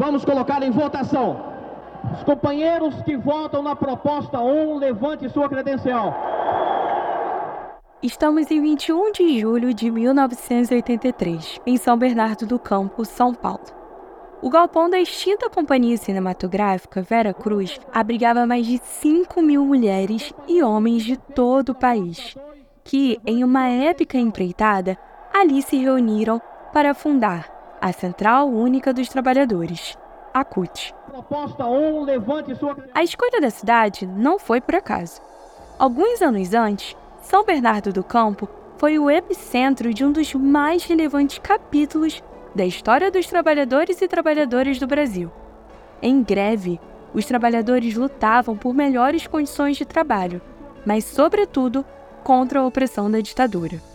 Vamos colocar em votação. Os companheiros que votam na proposta 1, levante sua credencial. Estamos em 21 de julho de 1983, em São Bernardo do Campo, São Paulo. O galpão da extinta companhia cinematográfica Vera Cruz abrigava mais de 5 mil mulheres e homens de todo o país, que, em uma épica empreitada, ali se reuniram para fundar a Central Única dos Trabalhadores, a CUT. A escolha da cidade não foi por acaso. Alguns anos antes, São Bernardo do Campo foi o epicentro de um dos mais relevantes capítulos da história dos trabalhadores e trabalhadoras do Brasil. Em greve, os trabalhadores lutavam por melhores condições de trabalho, mas, sobretudo, contra a opressão da ditadura.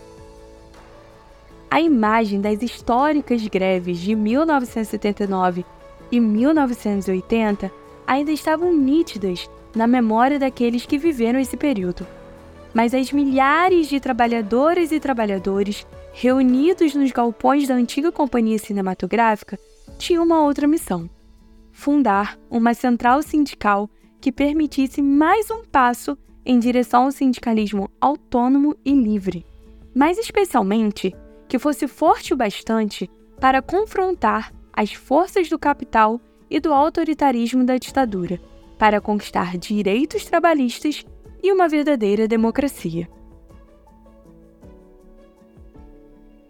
A imagem das históricas greves de 1979 e 1980 ainda estavam nítidas na memória daqueles que viveram esse período. Mas as milhares de trabalhadoras e trabalhadores reunidos nos galpões da antiga companhia cinematográfica tinham uma outra missão: fundar uma central sindical que permitisse mais um passo em direção ao sindicalismo autônomo e livre, mas especialmente que fosse forte o bastante para confrontar as forças do capital e do autoritarismo da ditadura, para conquistar direitos trabalhistas e uma verdadeira democracia.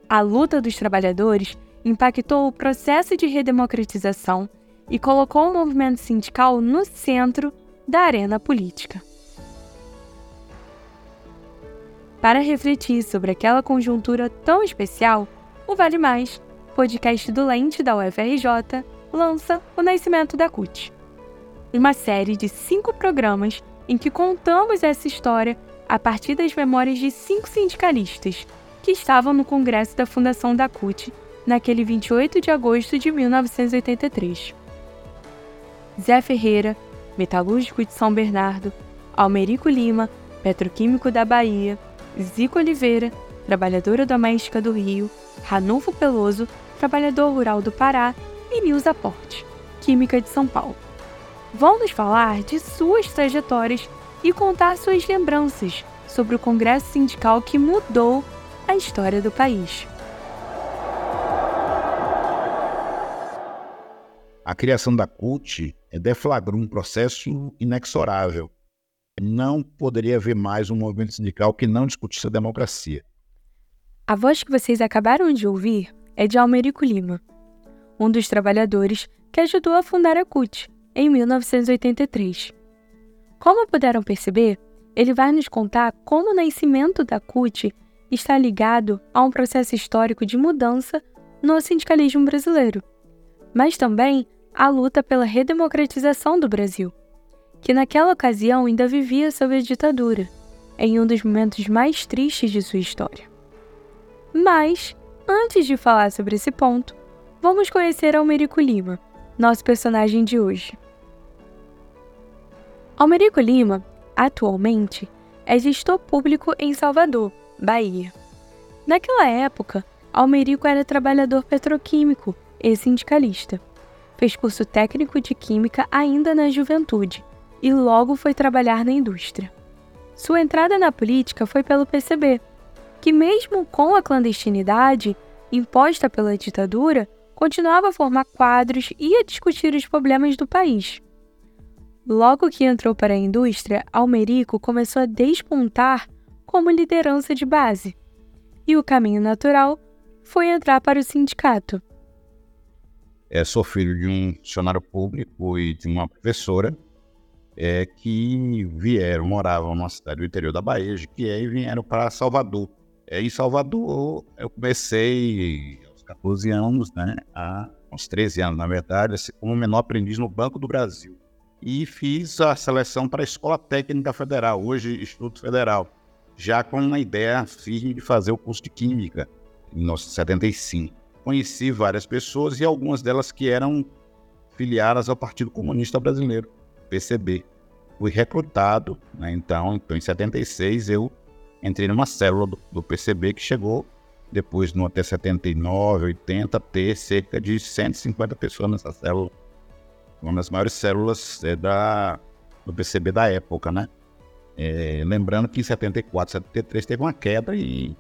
A luta dos trabalhadores impactou o processo de redemocratização e colocou o movimento sindical no centro da arena política. Para refletir sobre aquela conjuntura tão especial, o Vale Mais, podcast do Lente da UFRJ, lança O Nascimento da CUT. Uma série de cinco programas em que contamos essa história a partir das memórias de cinco sindicalistas que estavam no congresso da fundação da CUT naquele 28 de agosto de 1983. Zé Ferreira, metalúrgico de São Bernardo, Almerico Lima, petroquímico da Bahia, Zico Oliveira, trabalhadora doméstica do Rio, Ranulfo Peloso, trabalhador rural do Pará e Nilza Porte, química de São Paulo. Vão nos falar de suas trajetórias e contar suas lembranças sobre o congresso sindical que mudou a história do país. A criação da CUT deflagrou um processo inexorável não poderia haver mais um movimento sindical que não discutisse a democracia. A voz que vocês acabaram de ouvir é de Almerico Lima, um dos trabalhadores que ajudou a fundar a CUT em 1983. Como puderam perceber, ele vai nos contar como o nascimento da CUT está ligado a um processo histórico de mudança no sindicalismo brasileiro, mas também a luta pela redemocratização do Brasil que naquela ocasião ainda vivia sob a ditadura, em um dos momentos mais tristes de sua história. Mas, antes de falar sobre esse ponto, vamos conhecer Almerico Lima, nosso personagem de hoje. Almerico Lima, atualmente, é gestor público em Salvador, Bahia. Naquela época, Almerico era trabalhador petroquímico e sindicalista. Fez curso técnico de química ainda na juventude e logo foi trabalhar na indústria. Sua entrada na política foi pelo PCB, que, mesmo com a clandestinidade imposta pela ditadura, continuava a formar quadros e a discutir os problemas do país. Logo que entrou para a indústria, Almerico começou a despontar como liderança de base, e o caminho natural foi entrar para o sindicato. É, sou filho de um funcionário público e de uma professora, é, que vieram, moravam numa cidade do interior da Bahia, que aí vieram para Salvador. É, em Salvador, eu comecei aos 14 anos, né, a, uns 13 anos, na verdade, como menor aprendiz no Banco do Brasil. E fiz a seleção para a Escola Técnica Federal, hoje Instituto Federal, já com uma ideia firme de fazer o curso de Química, em 1975. Conheci várias pessoas e algumas delas que eram filiadas ao Partido Comunista Brasileiro. PCB. Fui recrutado, né? então, então, em 76 eu entrei numa célula do, do PCB que chegou depois, no até 79, 80, ter cerca de 150 pessoas nessa célula. uma das maiores células é, da, do PCB da época, né? É, lembrando que em 74, 73 teve uma queda e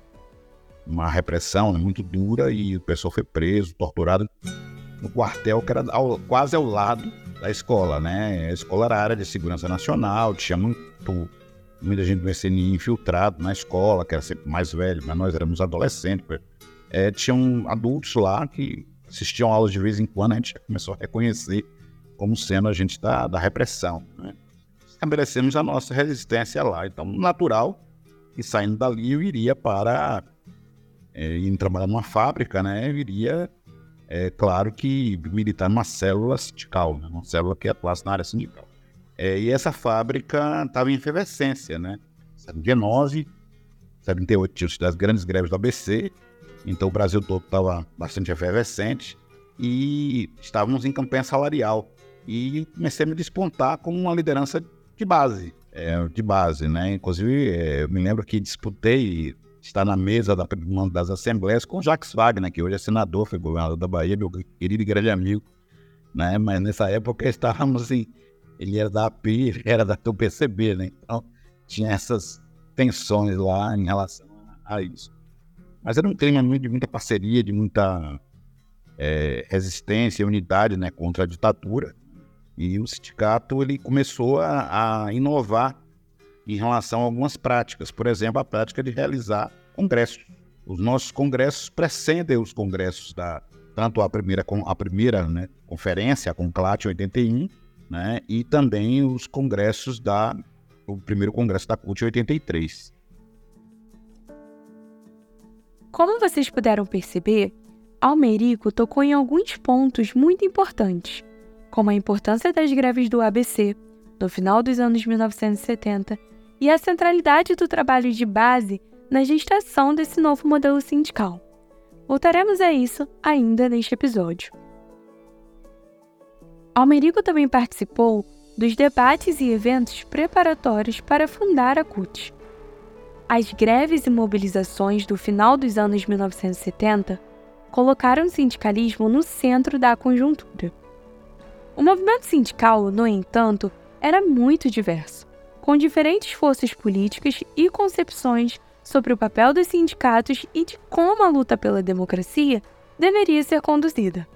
uma repressão né, muito dura e o pessoal foi preso, torturado no quartel que era ao, quase ao lado da escola, né? A escola era área de segurança nacional, tinha muito, muita gente do SNI infiltrado na escola, que era sempre mais velho, mas nós éramos adolescentes. É, tinham adultos lá que assistiam aulas de vez em quando, a gente começou a reconhecer como sendo a gente da, da repressão, né? Estabelecemos a nossa resistência lá. Então, natural que saindo dali eu iria para é, indo trabalhar numa fábrica, né? Eu iria é claro que militar numa célula sindical, né? uma célula que atuasse na área sindical. É, e essa fábrica estava em efervescência, né? Dia 9, 78 tinha das grandes greves do ABC, então o Brasil todo estava bastante efervescente e estávamos em campanha salarial. E comecei a me despontar como uma liderança de base, é, de base, né? Inclusive, é, eu me lembro que disputei está na mesa da, das assembleias com Jacques Wagner, que hoje é senador, foi governador da Bahia, meu querido e grande amigo. Né? Mas nessa época estávamos assim, ele era da ele era da PCB, né? Então tinha essas tensões lá em relação a isso. Mas era um clima de muita parceria, de muita é, resistência e unidade né, contra a ditadura. E o sindicato ele começou a, a inovar em relação a algumas práticas. Por exemplo, a prática de realizar congressos. Os nossos congressos precedem os congressos da tanto a primeira a primeira né, conferência, a Conclate 81, né, e também os congressos da o primeiro congresso da CUT 83. Como vocês puderam perceber, Almerico tocou em alguns pontos muito importantes, como a importância das greves do ABC no final dos anos 1970 e a centralidade do trabalho de base na gestação desse novo modelo sindical. Voltaremos a isso ainda neste episódio. Almerico também participou dos debates e eventos preparatórios para fundar a CUT. As greves e mobilizações do final dos anos 1970 colocaram o sindicalismo no centro da conjuntura. O movimento sindical, no entanto, era muito diverso com diferentes forças políticas e concepções sobre o papel dos sindicatos e de como a luta pela democracia deveria ser conduzida.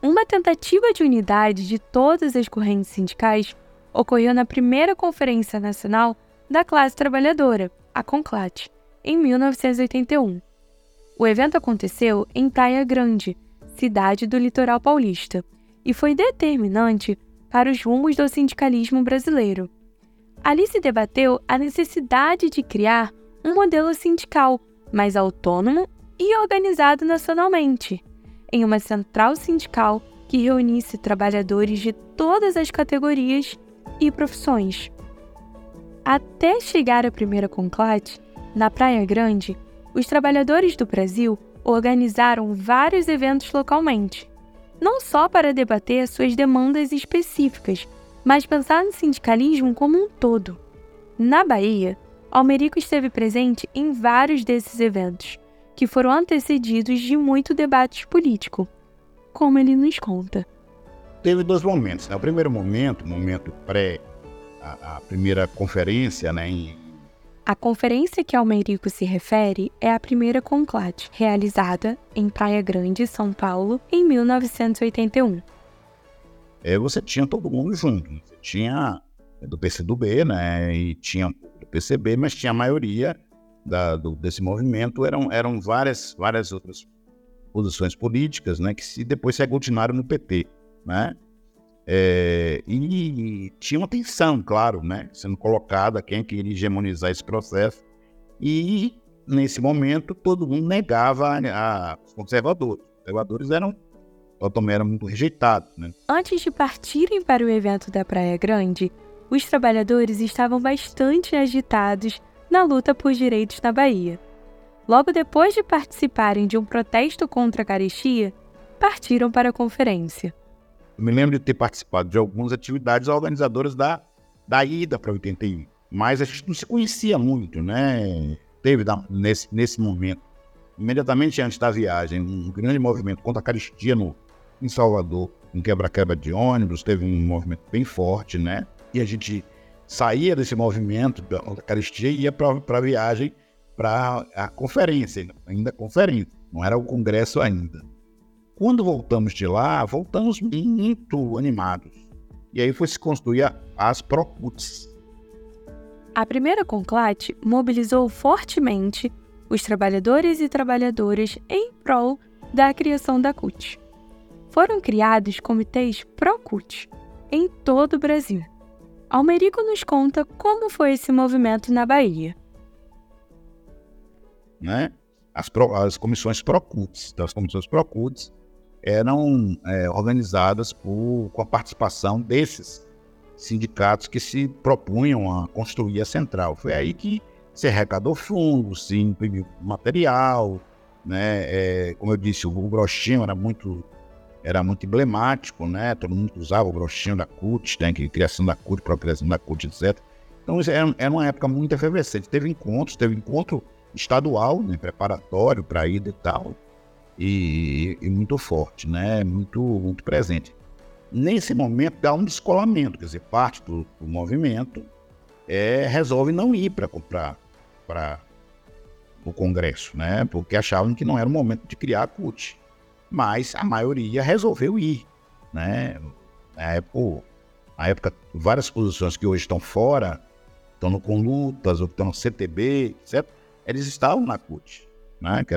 Uma tentativa de unidade de todas as correntes sindicais ocorreu na primeira Conferência Nacional da Classe Trabalhadora, a CONCLAT, em 1981. O evento aconteceu em Praia Grande, cidade do litoral paulista, e foi determinante para os rumos do sindicalismo brasileiro. Ali se debateu a necessidade de criar um modelo sindical mais autônomo e organizado nacionalmente, em uma central sindical que reunisse trabalhadores de todas as categorias e profissões. Até chegar à primeira conclate, na Praia Grande, os trabalhadores do Brasil organizaram vários eventos localmente, não só para debater suas demandas específicas, mas pensar no sindicalismo como um todo. Na Bahia, Almerico esteve presente em vários desses eventos, que foram antecedidos de muito debate político, como ele nos conta. Teve dois momentos. Né? O primeiro momento, momento pré a, a primeira conferência, né, em a conferência que Almerico se refere é a primeira Conclate, realizada em Praia Grande, São Paulo, em 1981. É, você tinha todo mundo junto. Você tinha do PCdoB, né, e tinha do PCB, mas tinha a maioria da, do, desse movimento eram, eram várias, várias outras posições políticas, né, que se, depois se aglutinaram no PT, né? É, e, tinha uma tensão, claro, né, sendo colocada quem queria hegemonizar esse processo. E nesse momento todo mundo negava a, conservadores. Os conservadores eram também eram muito rejeitados. Né? Antes de partirem para o evento da Praia Grande, os trabalhadores estavam bastante agitados na luta por direitos na Bahia. Logo depois de participarem de um protesto contra a carestia, partiram para a conferência. Me lembro de ter participado de algumas atividades organizadoras da, da ida para 81. Mas a gente não se conhecia muito, né? Teve nesse, nesse momento, imediatamente antes da viagem, um grande movimento contra a caristia no, em Salvador. um quebra-quebra de ônibus, teve um movimento bem forte, né? E a gente saía desse movimento da Eucaristia e ia para a viagem para a conferência, ainda conferência, não era o congresso ainda. Quando voltamos de lá, voltamos muito animados. E aí foi se construir as Procuts. A primeira Conclate mobilizou fortemente os trabalhadores e trabalhadoras em prol da criação da CUT. Foram criados comitês Procut em todo o Brasil. Almerico nos conta como foi esse movimento na Bahia. Né? As, pro, as comissões Procuts, então, as comissões Procuts eram é, organizadas por, com a participação desses sindicatos que se propunham a construir a central. Foi aí que se arrecadou fundos, se imprimiu material, né? É, como eu disse, o broxinho era muito era muito emblemático, né? Todo mundo usava o broxinho da CUT, né? Criação da CUT, própria criação da CUT, etc. Então era, era uma época muito efervescente. Teve encontros, teve encontro estadual, né? preparatório para ida e tal, e, e, muito forte, né? Muito, muito presente. Nesse momento dá um descolamento, quer dizer, parte do, do movimento é, resolve não ir para para o Congresso, né? Porque achavam que não era o momento de criar a CUT mas a maioria resolveu ir. Né? Na época, na época, várias posições que hoje estão fora, estão com lutas, ou estão no CTB, etc., eles estavam na CUT, né? que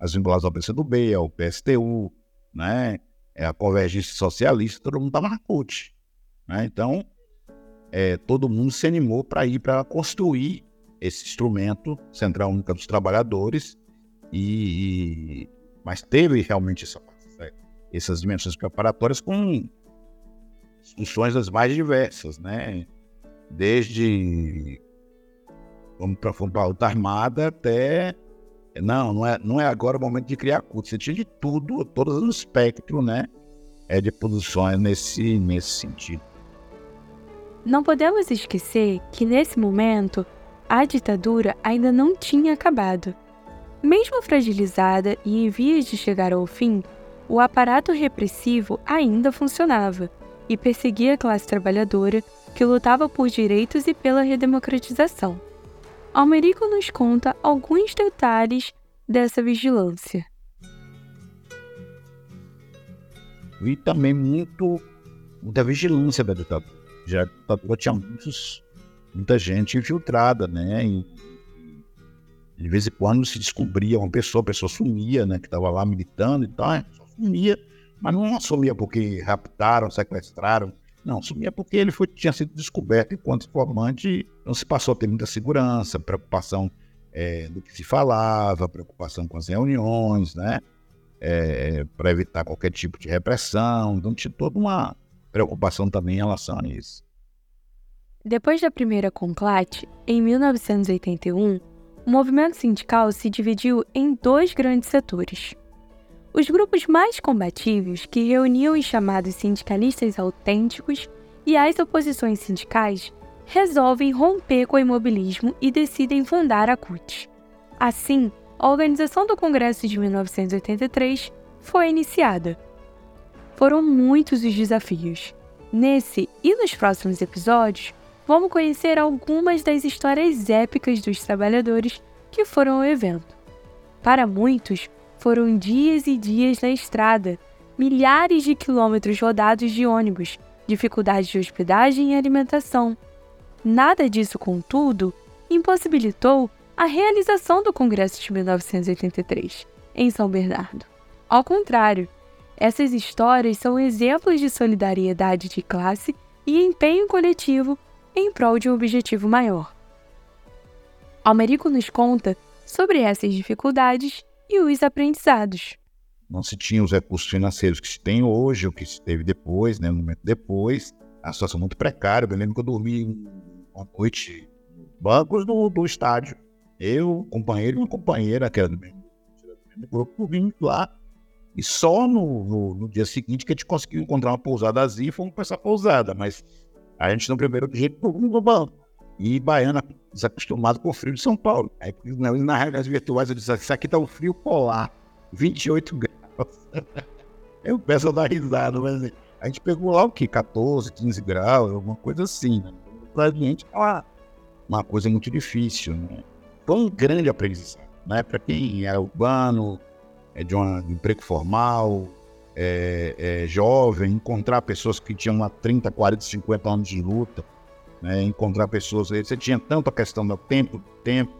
as vinculadas ao PCdoB, ao PSTU, né? É a Convergência Socialista, todo mundo estava na CUT. Né? Então, é, todo mundo se animou para ir para construir esse instrumento, Central Única dos Trabalhadores, e, mas teve realmente essa, essas dimensões preparatórias com funções das mais diversas, né? Desde vamos para a luta armada até não, não é, não é agora o momento de criar culto. Você tinha de tudo, todo o espectro, né? É de posições nesse nesse sentido. Não podemos esquecer que nesse momento a ditadura ainda não tinha acabado. Mesmo fragilizada e em vias de chegar ao fim, o aparato repressivo ainda funcionava e perseguia a classe trabalhadora que lutava por direitos e pela redemocratização. Almerico nos conta alguns detalhes dessa vigilância. E também muito muita vigilância da ditadura. Já tinha muitos, muita gente infiltrada, né? E de vez em quando se descobria uma pessoa, a pessoa sumia, né? Que estava lá militando e tal, sumia, mas não sumia porque raptaram, sequestraram. Não, sumia porque ele foi, tinha sido descoberto enquanto informante, não se passou a ter muita segurança, preocupação é, do que se falava, preocupação com as reuniões, né? É, para evitar qualquer tipo de repressão. Então tinha toda uma preocupação também em relação a isso. Depois da primeira conclate, em 1981, o movimento sindical se dividiu em dois grandes setores. Os grupos mais combativos, que reuniam os chamados sindicalistas autênticos, e as oposições sindicais, resolvem romper com o imobilismo e decidem fundar a CUT. Assim, a organização do Congresso de 1983 foi iniciada. Foram muitos os desafios. Nesse e nos próximos episódios, vamos conhecer algumas das histórias épicas dos trabalhadores que foram ao evento. Para muitos, foram dias e dias na estrada, milhares de quilômetros rodados de ônibus, dificuldades de hospedagem e alimentação. Nada disso, contudo, impossibilitou a realização do Congresso de 1983, em São Bernardo. Ao contrário, essas histórias são exemplos de solidariedade de classe e empenho coletivo em prol de um objetivo maior. Almerico nos conta sobre essas dificuldades e os aprendizados. Não se tinha os recursos financeiros que se tem hoje, o que se teve depois, né, no momento depois. A situação muito precária. Eu lembro que eu dormi uma noite bancos do, do estádio. Eu, companheiro e uma companheira, que era do mesmo grupo, dormimos lá. E só no, no, no, dia seguinte que a gente conseguiu encontrar uma pousada e fomos para essa pousada. Mas a gente no primeiro dia no banco. E Baiana desacostumado com o frio de São Paulo. Aí na, na realidade virtuais eu disse, isso aqui tá um frio polar, 28 graus. eu peço a dar risada, mas A gente pegou lá o que? 14, 15 graus, alguma coisa assim, né? Gente é uma, uma coisa muito difícil, né? Foi um grande aprendizado, né? Para quem é urbano, é de um emprego formal, é, é, jovem, encontrar pessoas que tinham 30, 40, 50 anos de luta, né? encontrar pessoas. Você tinha tanto a questão do tempo, tempo,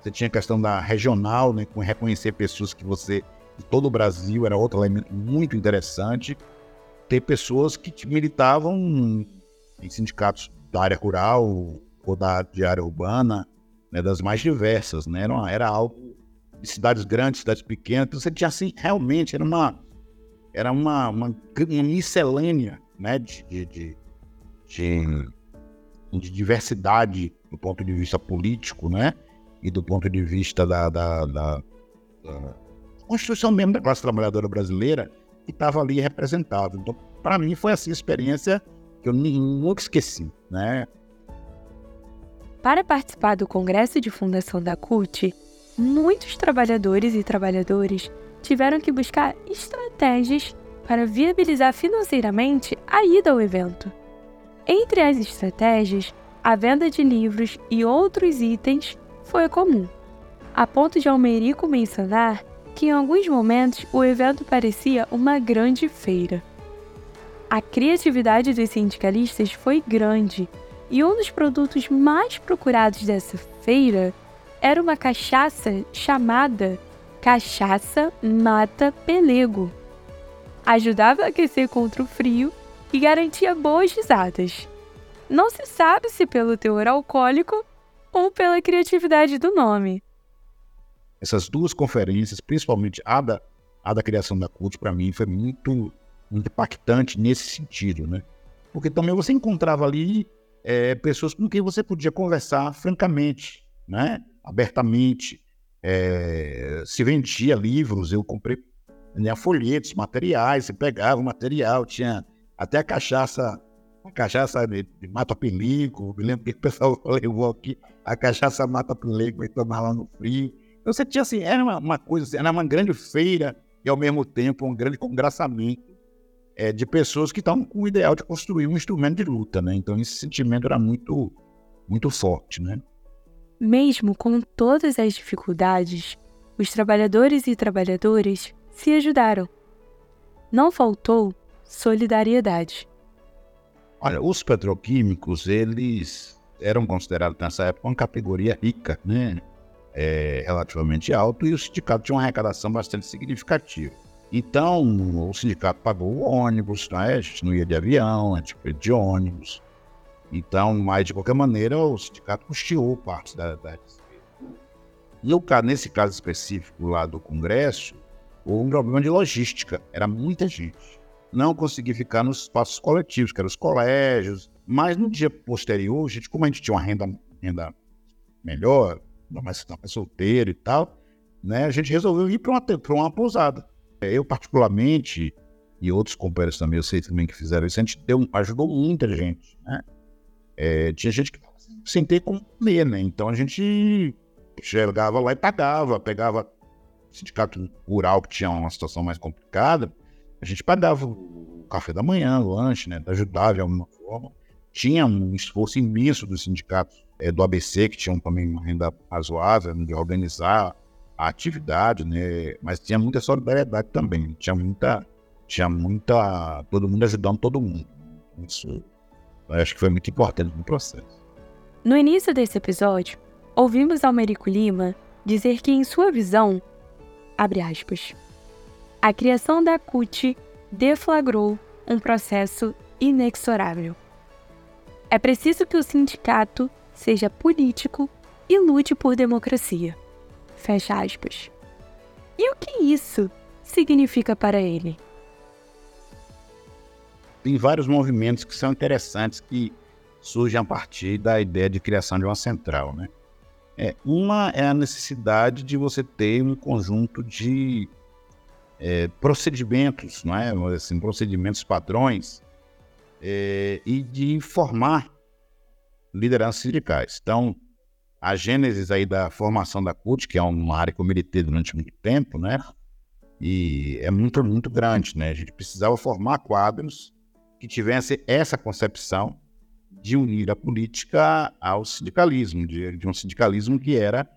você tinha a questão da regional, né? com reconhecer pessoas que você, de todo o Brasil, era outro elemento muito interessante. Ter pessoas que militavam em sindicatos da área rural ou da de área urbana, né? das mais diversas, né? Era, era algo de cidades grandes, cidades pequenas, então você tinha assim, realmente, era uma era uma, uma, uma miscelânea né, de, de, de, de, diversidade do ponto de vista político, né? E do ponto de vista da, da, da, da construção mesmo da classe trabalhadora brasileira que estava ali representada. Então, para mim, foi assim a experiência que eu nunca esqueci, né? Para participar do congresso de fundação da CUT, muitos trabalhadores e trabalhadoras tiveram que buscar estratégias para viabilizar financeiramente a ida ao evento. Entre as estratégias, a venda de livros e outros itens foi comum, a ponto de Almerico mencionar que em alguns momentos o evento parecia uma grande feira. A criatividade dos sindicalistas foi grande e um dos produtos mais procurados dessa feira era uma cachaça chamada Cachaça Mata Pelego. Ajudava a aquecer contra o frio e garantia boas risadas. Não se sabe se pelo teor alcoólico ou pela criatividade do nome. Essas duas conferências, principalmente a da, a da criação da CUT, para mim foi muito, muito impactante nesse sentido, né? Porque também você encontrava ali é, pessoas com quem você podia conversar francamente, né? abertamente, é, se vendia livros, eu comprei né, folhetos, materiais, você pegava o material, tinha até a cachaça, a cachaça de, de mata pelico, me lembro que o pessoal levou aqui, a cachaça mata pelico e tomar lá no frio. Então você tinha assim, era uma, uma coisa, assim, era uma grande feira e ao mesmo tempo um grande congraçamento é, de pessoas que estavam com o ideal de construir um instrumento de luta, né? Então esse sentimento era muito, muito forte, né? Mesmo com todas as dificuldades, os trabalhadores e trabalhadoras se ajudaram. Não faltou solidariedade. Olha, os petroquímicos, eles eram considerados nessa época uma categoria rica, né? É, relativamente alto, e o sindicato tinha uma arrecadação bastante significativa. Então, o sindicato pagou ônibus, né? a gente não ia de avião, a gente foi de ônibus. Então, mas de qualquer maneira, o sindicato custeou parte da, da no nesse caso específico lá do Congresso, houve um problema de logística. Era muita gente. Não consegui ficar nos espaços coletivos, que eram os colégios. Mas no dia posterior, gente, como a gente tinha uma renda, renda melhor, mais, mais solteiro e tal, né, a gente resolveu ir para uma, uma pousada. Eu, particularmente, e outros companheiros também, eu sei também que fizeram isso, a gente deu, ajudou muita gente. Né? É, tinha gente que sem ter como comer, né? Então a gente chegava lá e pagava, pegava sindicato rural que tinha uma situação mais complicada, a gente pagava o café da manhã, o lanche, né? Ajudava de alguma forma. Tinha um esforço imenso dos sindicatos é, do ABC, que tinham também uma renda razoável de organizar a atividade, né? Mas tinha muita solidariedade também, tinha muita, tinha muita, todo mundo ajudando todo mundo. Isso eu acho que foi muito importante no processo. No início desse episódio, ouvimos Almerico Lima dizer que, em sua visão, abre aspas, a criação da CUT deflagrou um processo inexorável. É preciso que o sindicato seja político e lute por democracia. Fecha aspas. E o que isso significa para ele? tem vários movimentos que são interessantes que surgem a partir da ideia de criação de uma central, né? É, uma é a necessidade de você ter um conjunto de é, procedimentos, não é? Assim, procedimentos padrões é, e de formar lideranças sindicais. Então, a gênese aí da formação da CUT, que é uma área que eu militei durante muito tempo, né? E é muito, muito grande, né? A gente precisava formar quadros que tivesse essa concepção de unir a política ao sindicalismo, de, de um sindicalismo que era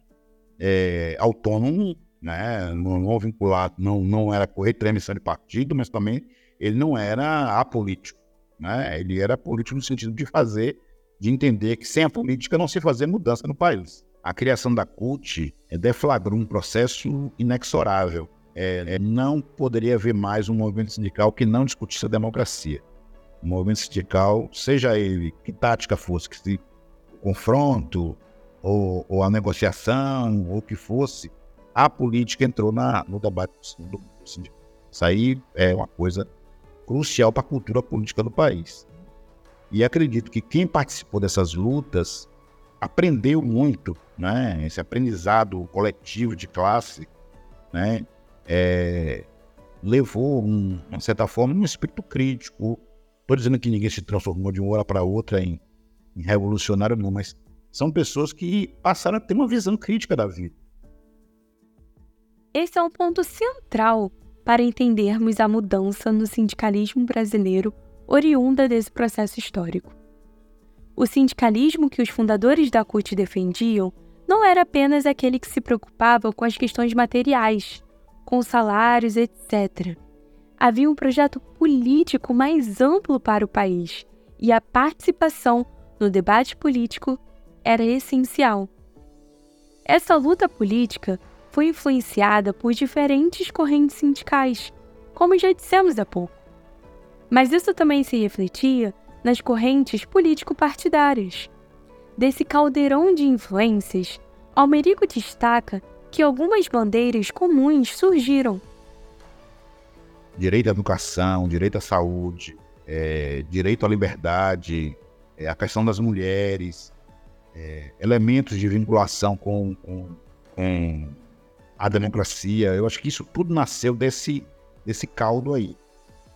é, autônomo, né, não, não vinculado, não, não era correto à emissão de partido, mas também ele não era apolítico. Né? Ele era político no sentido de fazer, de entender que sem a política não se fazia mudança no país. A criação da CUT deflagrou um processo inexorável. É, é, não poderia haver mais um movimento sindical que não discutisse a democracia. O movimento sindical, seja ele que tática fosse, que se confronto, ou, ou, a negociação, ou o que fosse, a política entrou na, no debate do sindical. Isso aí é uma coisa crucial para a cultura política do país. E acredito que quem participou dessas lutas aprendeu muito, né? Esse aprendizado coletivo de classe, né? É, levou, um, de certa forma, um espírito crítico. Estou dizendo que ninguém se transformou de uma hora para outra em, em revolucionário, não, mas são pessoas que passaram a ter uma visão crítica da vida. Esse é um ponto central para entendermos a mudança no sindicalismo brasileiro oriunda desse processo histórico. O sindicalismo que os fundadores da CUT defendiam não era apenas aquele que se preocupava com as questões materiais, com salários, etc. Havia um projeto político mais amplo para o país e a participação no debate político era essencial. Essa luta política foi influenciada por diferentes correntes sindicais, como já dissemos há pouco. Mas isso também se refletia nas correntes político-partidárias. Desse caldeirão de influências, Almerico destaca que algumas bandeiras comuns surgiram. Direito à educação, direito à saúde, é, direito à liberdade, é, a questão das mulheres, é, elementos de vinculação com, com, com, a democracia. Eu acho que isso tudo nasceu desse, desse caldo aí.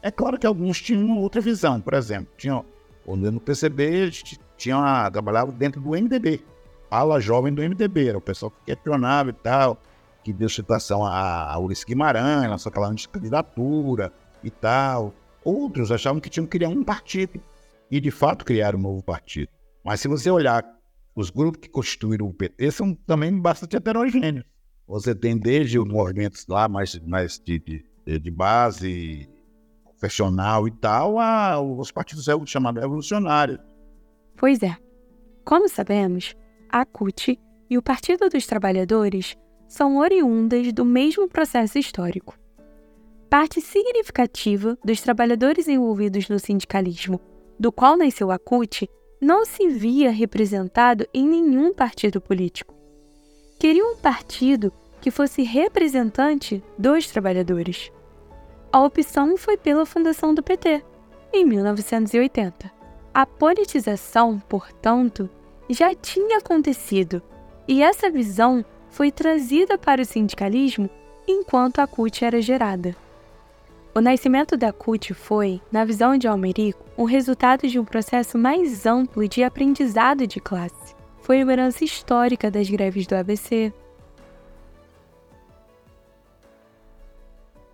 É claro que alguns tinham uma outra visão, por exemplo, tinham, no PCB, tinha, trabalhava dentro do MDB, ala jovem do MDB, era o pessoal que questionava e tal, que deu citação a, a Ulisses Guimarães, lançou aquela candidatura e tal. Outros achavam que tinham que criar um partido, e de fato criaram um novo partido. Mas se você olhar os grupos que constituíram o PT são também bastante heterogêneos. Você tem desde os movimentos lá mais, mais de, de, de base profissional e tal, a, os partidos chamados revolucionários. Pois é. Como sabemos, a CUT e o Partido dos Trabalhadores são oriundas do mesmo processo histórico. Parte significativa dos trabalhadores envolvidos no sindicalismo, do qual nasceu a CUT, não se via representado em nenhum partido político. Queria um partido que fosse representante dos trabalhadores. A opção foi pela fundação do PT, em 1980. A politização, portanto, já tinha acontecido e essa visão foi trazida para o sindicalismo enquanto a CUT era gerada. O nascimento da CUT foi, na visão de Almerico, um resultado de um processo mais amplo de aprendizado de classe. Foi uma herança histórica das greves do ABC,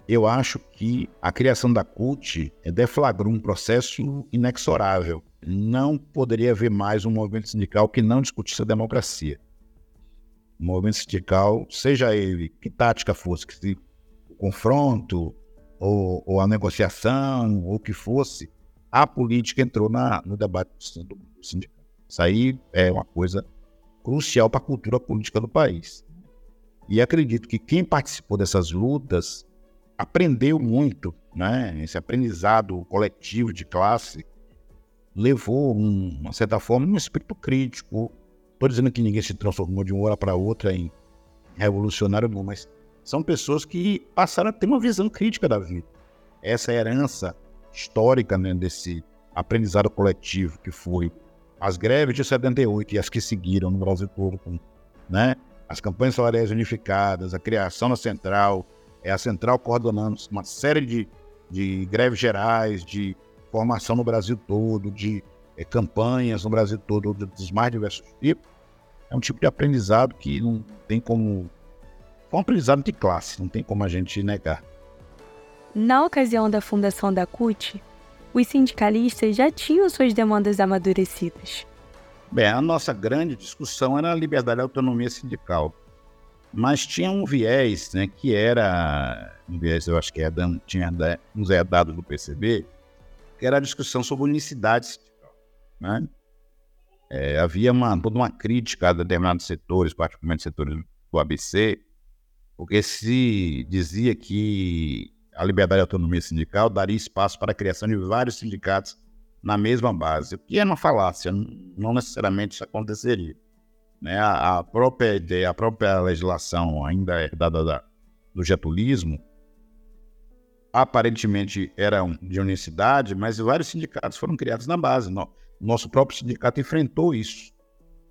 eu acho que a criação da CUT deflagrou um processo inexorável. Não poderia haver mais um movimento sindical que não discutisse a democracia. O movimento sindical, seja ele que tática fosse, que se o confronto ou, ou, a negociação ou o que fosse, a política entrou na, no debate do sindical. Isso aí é uma coisa crucial para a cultura política do país. E acredito que quem participou dessas lutas aprendeu muito, né? Esse aprendizado coletivo de classe levou, um, uma certa forma, um espírito crítico. Estou dizendo que ninguém se transformou de uma hora para outra em revolucionário, não, mas são pessoas que passaram a ter uma visão crítica da vida. Essa herança histórica né, desse aprendizado coletivo que foi as greves de 78 e as que seguiram no Brasil todo, né? as campanhas salariais unificadas, a criação da central, é a central coordenando uma série de, de greves gerais, de formação no Brasil todo, de é, campanhas no Brasil todo, dos mais diversos tipos. É um tipo de aprendizado que não tem como. Foi um aprendizado de classe, não tem como a gente negar. Na ocasião da fundação da CUT, os sindicalistas já tinham suas demandas amadurecidas. Bem, a nossa grande discussão era a liberdade e a autonomia sindical. Mas tinha um viés, né, que era, um viés eu acho que é, tinha uns herdados do PCB, que era a discussão sobre unicidade sindical. Né? É, havia uma, toda uma crítica a determinados setores, particularmente setores do ABC, porque se dizia que a liberdade e autonomia sindical daria espaço para a criação de vários sindicatos na mesma base, o que é uma falácia, não necessariamente isso aconteceria. Né? A, a, própria ideia, a própria legislação ainda herdada da, do getulismo, aparentemente era de unicidade, mas vários sindicatos foram criados na base. Nosso próprio sindicato enfrentou isso.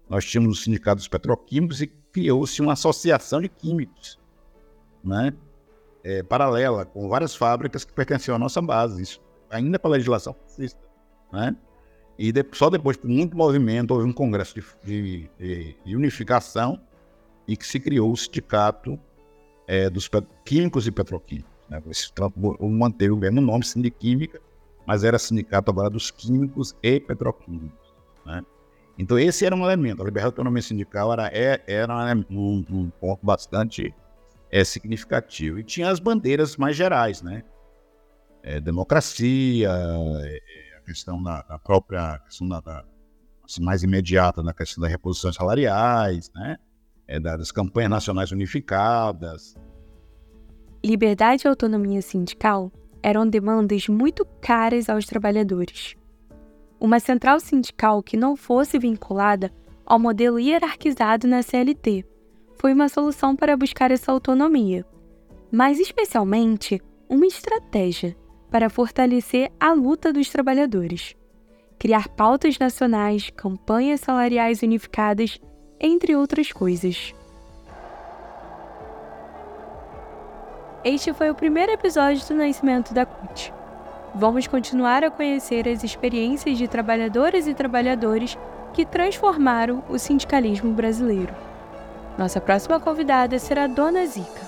Nós tínhamos os sindicatos petroquímicos e criou-se uma associação de químicos, né? É, paralela, com várias fábricas que pertenciam à nossa base, isso ainda pela legislação fascista. Né? E de, só depois, por muito movimento, houve um congresso de, de, de unificação e que se criou o sindicato é, dos químicos e petroquímicos. Né? Manteve o mesmo nome, Sindiquímica, mas era sindicato agora dos químicos e petroquímicos. Né? Então esse era um elemento, a liberdade de autonomia sindical era, é, era um, um ponto bastante é, significativo. E tinha as bandeiras mais gerais, né? É, democracia, é, questão da, da própria questão da, da assim, mais imediata na questão das reposições salariais, né? É, das campanhas nacionais unificadas. Liberdade e autonomia sindical eram demandas muito caras aos trabalhadores. Uma central sindical que não fosse vinculada ao modelo hierarquizado na CLT foi uma solução para buscar essa autonomia, mas especialmente uma estratégia para fortalecer a luta dos trabalhadores, criar pautas nacionais, campanhas salariais unificadas, entre outras coisas. Este foi o primeiro episódio do nascimento da CUT. Vamos continuar a conhecer as experiências de trabalhadoras e trabalhadores que transformaram o sindicalismo brasileiro. Nossa próxima convidada será Dona Zica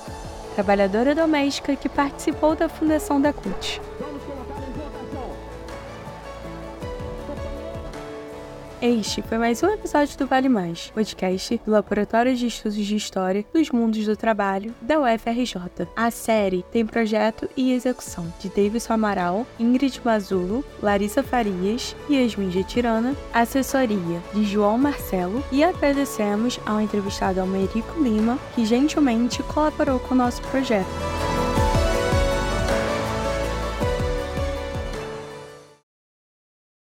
trabalhadora doméstica que participou da fundação da CUT. Este foi mais um episódio do Vale Mais, podcast do Laboratório de Estudos de História dos Mundos do Trabalho da UFRJ. A série tem projeto e execução de Davidson Amaral, Ingrid Mazulo, Larissa Farias e Yasmin Getirana, assessoria de João Marcelo e agradecemos ao entrevistado Almerico Lima, que gentilmente colaborou com o nosso projeto.